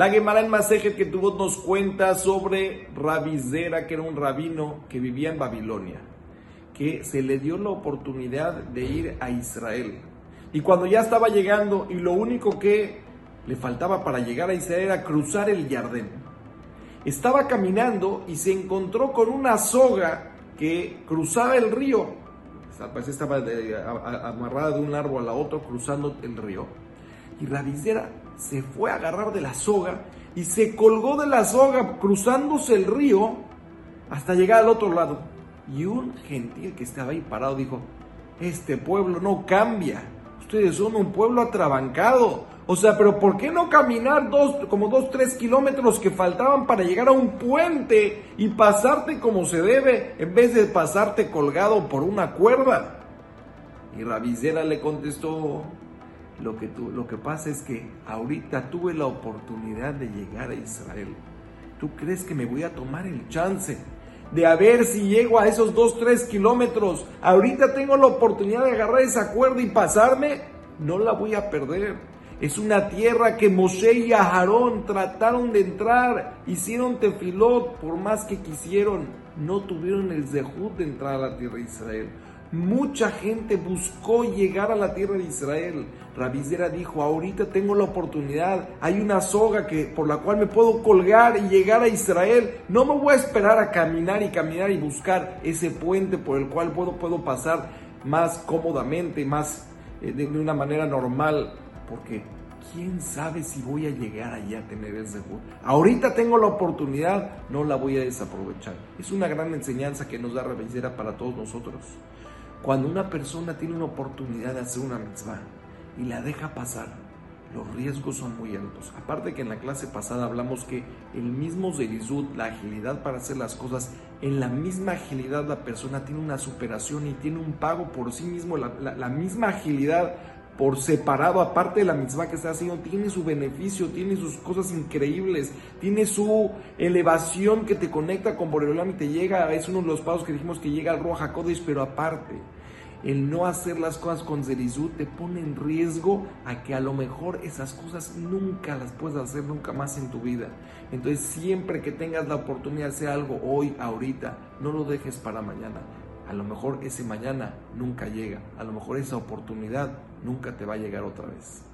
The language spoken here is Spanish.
La Gemara en Masejet que tuvo nos cuenta sobre Rabizera, que era un rabino que vivía en Babilonia, que se le dio la oportunidad de ir a Israel. Y cuando ya estaba llegando y lo único que le faltaba para llegar a Israel era cruzar el Jardín. Estaba caminando y se encontró con una soga que cruzaba el río. Estaba amarrada de un árbol a otro cruzando el río. Y Rabizera se fue a agarrar de la soga y se colgó de la soga cruzándose el río hasta llegar al otro lado. Y un gentil que estaba ahí parado dijo, este pueblo no cambia, ustedes son un pueblo atrabancado. O sea, pero ¿por qué no caminar dos, como dos, tres kilómetros que faltaban para llegar a un puente y pasarte como se debe en vez de pasarte colgado por una cuerda? Y Rabizera le contestó, lo que, tú, lo que pasa es que ahorita tuve la oportunidad de llegar a Israel. ¿Tú crees que me voy a tomar el chance de a ver si llego a esos 2, 3 kilómetros? Ahorita tengo la oportunidad de agarrar esa cuerda y pasarme. No la voy a perder. Es una tierra que Moshe y Aarón trataron de entrar, hicieron tefilot, por más que quisieron, no tuvieron el zehut de entrar a la tierra de Israel. Mucha gente buscó llegar a la tierra de Israel. Rabizera dijo, ahorita tengo la oportunidad, hay una soga que, por la cual me puedo colgar y llegar a Israel. No me voy a esperar a caminar y caminar y buscar ese puente por el cual puedo, puedo pasar más cómodamente, más eh, de, una manera normal, porque quién sabe si voy a llegar allá a tener ese gusto. Ahorita tengo la oportunidad, no la voy a desaprovechar. Es una gran enseñanza que nos da Rabizera para todos nosotros. Cuando una persona tiene una oportunidad de hacer una mitzvah y la deja pasar, los riesgos son muy altos. Aparte que en la clase pasada hablamos que el mismo zerizut, la agilidad para hacer las cosas, en la misma agilidad la persona tiene una superación y tiene un pago por sí mismo, la, la misma agilidad por separado, aparte de la misma que está haciendo, tiene su beneficio, tiene sus cosas increíbles, tiene su elevación que te conecta con Boreolam y te llega, es uno de los pasos que dijimos que llega al Roja Kodesh, pero aparte, el no hacer las cosas con Zerizú te pone en riesgo a que a lo mejor esas cosas nunca las puedas hacer nunca más en tu vida. Entonces siempre que tengas la oportunidad de hacer algo hoy, ahorita, no lo dejes para mañana. A lo mejor ese mañana nunca llega, a lo mejor esa oportunidad nunca te va a llegar otra vez.